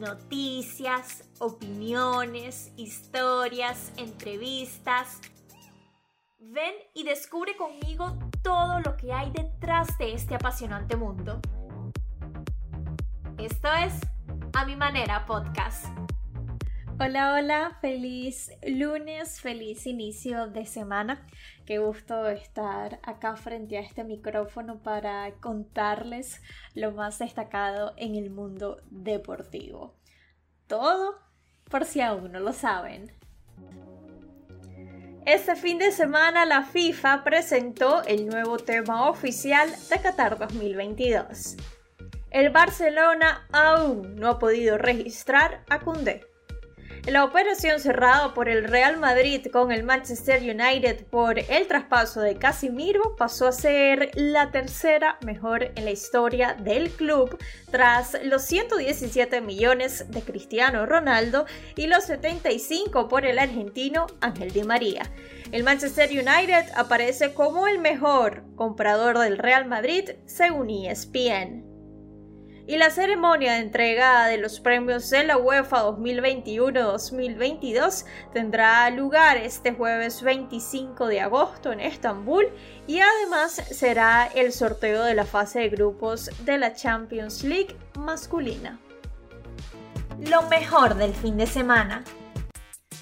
noticias, opiniones, historias, entrevistas. Ven y descubre conmigo todo lo que hay detrás de este apasionante mundo. Esto es A Mi Manera Podcast. Hola, hola, feliz lunes, feliz inicio de semana. Qué gusto estar acá frente a este micrófono para contarles lo más destacado en el mundo deportivo. Todo por si aún no lo saben. Este fin de semana la FIFA presentó el nuevo tema oficial de Qatar 2022. El Barcelona aún no ha podido registrar a Koundé la operación cerrada por el Real Madrid con el Manchester United por el traspaso de Casimiro pasó a ser la tercera mejor en la historia del club tras los 117 millones de Cristiano Ronaldo y los 75 por el argentino Ángel Di María. El Manchester United aparece como el mejor comprador del Real Madrid según ESPN y la ceremonia de entrega de los premios de la UEFA 2021-2022 tendrá lugar este jueves 25 de agosto en Estambul y además será el sorteo de la fase de grupos de la Champions League masculina. Lo mejor del fin de semana.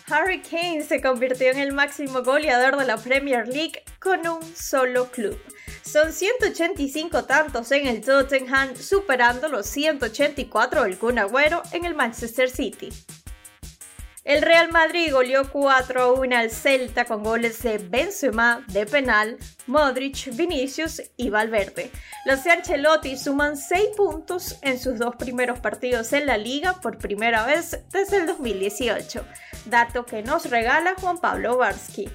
Harry Kane se convirtió en el máximo goleador de la Premier League con un solo club. Son 185 tantos en el Tottenham, superando los 184 del Kun Agüero en el Manchester City. El Real Madrid goleó 4 a 1 al Celta con goles de Benzema de penal, Modric, Vinicius y Valverde. Los Ancelotti suman 6 puntos en sus dos primeros partidos en la liga por primera vez desde el 2018, dato que nos regala Juan Pablo Varsky.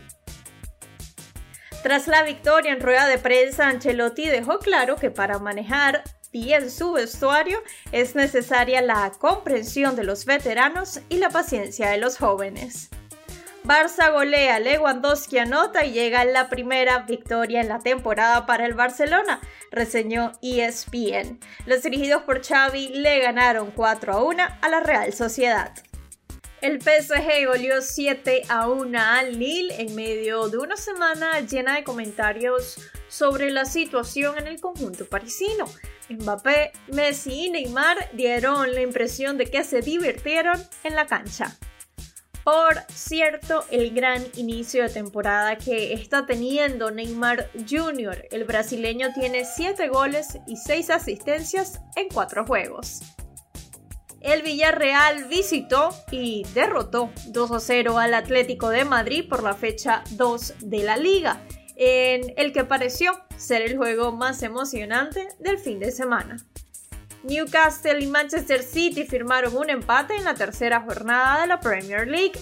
Tras la victoria en rueda de prensa, Ancelotti dejó claro que para manejar bien su vestuario es necesaria la comprensión de los veteranos y la paciencia de los jóvenes. Barça golea, Lewandowski anota y llega la primera victoria en la temporada para el Barcelona, reseñó ESPN. Los dirigidos por Xavi le ganaron 4 a 1 a la Real Sociedad. El PSG goleó 7 a 1 al Lille en medio de una semana llena de comentarios sobre la situación en el conjunto parisino. Mbappé, Messi y Neymar dieron la impresión de que se divirtieron en la cancha. Por cierto, el gran inicio de temporada que está teniendo Neymar Jr., el brasileño tiene 7 goles y 6 asistencias en 4 juegos el Villarreal visitó y derrotó 2 a 0 al Atlético de Madrid por la fecha 2 de la liga, en el que pareció ser el juego más emocionante del fin de semana. Newcastle y Manchester City firmaron un empate en la tercera jornada de la Premier League.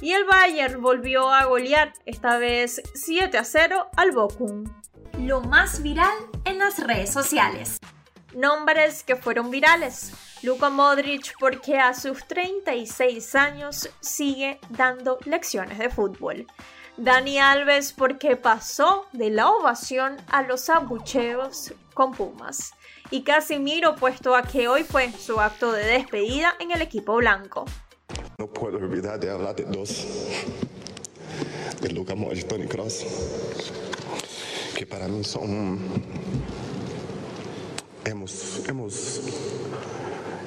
Y el Bayern volvió a golear, esta vez 7 a 0 al Bochum. Lo más viral en las redes sociales. Nombres que fueron virales. Luka Modric porque a sus 36 años sigue dando lecciones de fútbol. Dani Alves porque pasó de la ovación a los abucheos con Pumas. Y Casimiro puesto a que hoy fue su acto de despedida en el equipo blanco. No puedo olvidar de hablar de dos. De Luka Modric y Tony Cross. Que para mí son... Hemos, hemos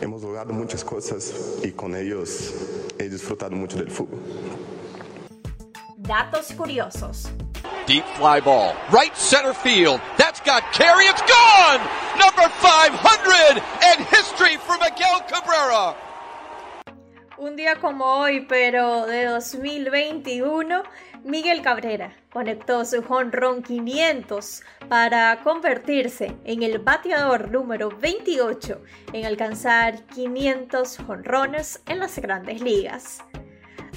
hemos logrado muchas cosas y con ellos he disfrutado mucho del fútbol. Datos curiosos. Deep fly ball, right center field. That's got carry. It's gone. Number 500 and history for Miguel Cabrera. Un día como hoy, pero de 2021, Miguel Cabrera conectó su honrón 500 para convertirse en el bateador número 28 en alcanzar 500 honrones en las grandes ligas.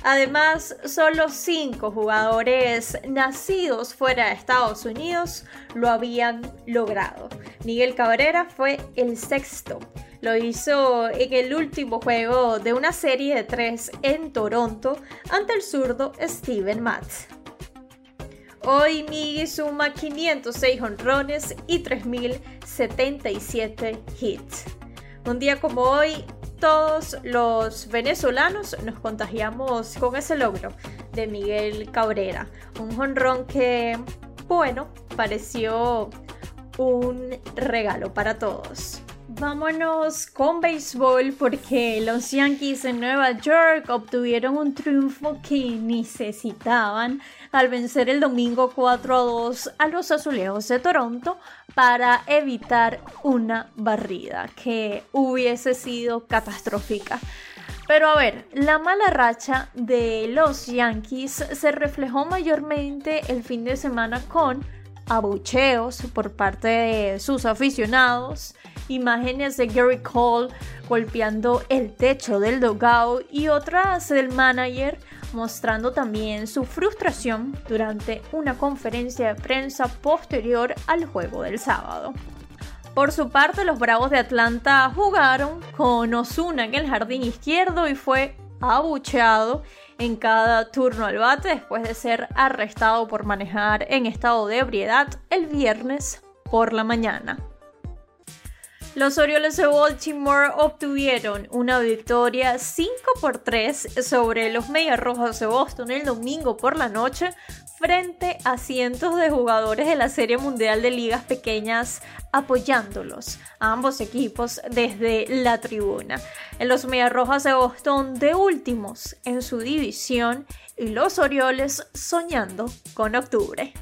Además, solo cinco jugadores nacidos fuera de Estados Unidos lo habían logrado. Miguel Cabrera fue el sexto. Lo hizo en el último juego de una serie de tres en Toronto ante el zurdo Steven Matz. Hoy Miggy suma 506 honrones y 3077 hits. Un día como hoy, todos los venezolanos nos contagiamos con ese logro de Miguel Cabrera. Un jonrón que, bueno, pareció un regalo para todos. Vámonos con béisbol porque los Yankees de Nueva York obtuvieron un triunfo que necesitaban al vencer el domingo 4 a 2 a los Azulejos de Toronto para evitar una barrida que hubiese sido catastrófica. Pero a ver, la mala racha de los Yankees se reflejó mayormente el fin de semana con abucheos por parte de sus aficionados, imágenes de Gary Cole golpeando el techo del dugout y otras del manager mostrando también su frustración durante una conferencia de prensa posterior al juego del sábado. Por su parte, los Bravos de Atlanta jugaron con Osuna en el jardín izquierdo y fue abucheado en cada turno al bate después de ser arrestado por manejar en estado de ebriedad el viernes por la mañana. Los Orioles de Baltimore obtuvieron una victoria 5 por 3 sobre los Medias Rojas de Boston el domingo por la noche frente a cientos de jugadores de la Serie Mundial de Ligas Pequeñas apoyándolos a ambos equipos desde la tribuna. Los Medias Rojas de Boston de últimos en su división y los Orioles soñando con octubre.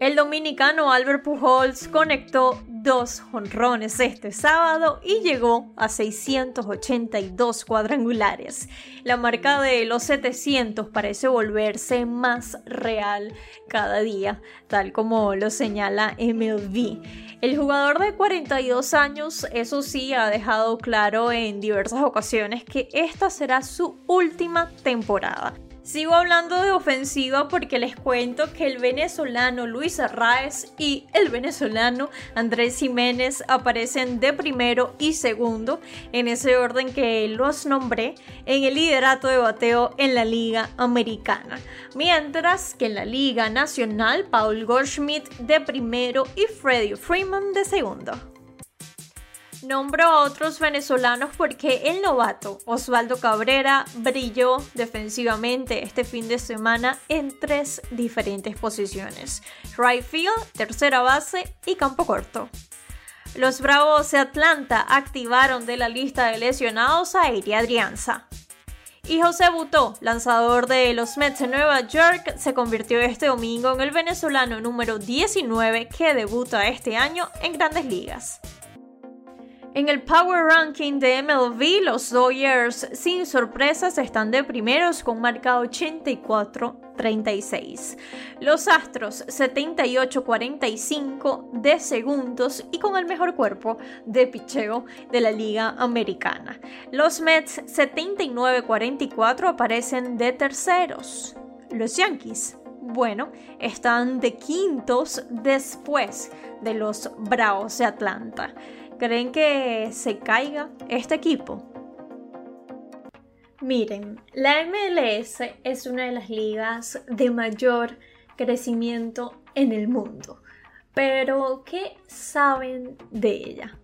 El dominicano Albert Pujols conectó dos jonrones este sábado y llegó a 682 cuadrangulares. La marca de los 700 parece volverse más real cada día, tal como lo señala MLB. El jugador de 42 años, eso sí, ha dejado claro en diversas ocasiones que esta será su última temporada. Sigo hablando de ofensiva porque les cuento que el venezolano Luis Arraez y el venezolano Andrés Jiménez aparecen de primero y segundo en ese orden que los nombré en el liderato de bateo en la Liga Americana. Mientras que en la Liga Nacional, Paul Goldschmidt de primero y Freddie Freeman de segundo. Nombro a otros venezolanos porque el novato Osvaldo Cabrera brilló defensivamente este fin de semana en tres diferentes posiciones: right field, tercera base y campo corto. Los Bravos de Atlanta activaron de la lista de lesionados a Eri Adrianza. Y José Butó, lanzador de los Mets de Nueva York, se convirtió este domingo en el venezolano número 19 que debuta este año en grandes ligas. En el Power Ranking de MLB, los Dodgers sin sorpresas están de primeros con marca 84-36. Los Astros 78-45 de segundos y con el mejor cuerpo de picheo de la Liga Americana. Los Mets 79-44 aparecen de terceros. Los Yankees bueno, están de quintos después de los Bravos de Atlanta. ¿Creen que se caiga este equipo? Miren, la MLS es una de las ligas de mayor crecimiento en el mundo. Pero, ¿qué saben de ella?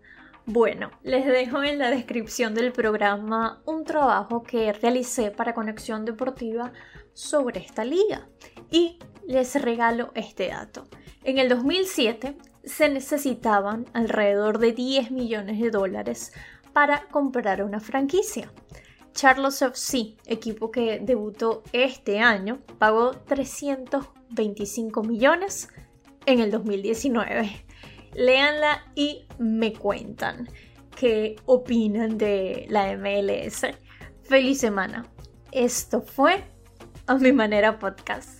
Bueno, les dejo en la descripción del programa un trabajo que realicé para Conexión Deportiva sobre esta liga y les regalo este dato. En el 2007, se necesitaban alrededor de 10 millones de dólares para comprar una franquicia. Charles FC, equipo que debutó este año, pagó 325 millones en el 2019. Léanla y me cuentan qué opinan de la MLS. Feliz semana. Esto fue A Mi Manera Podcast.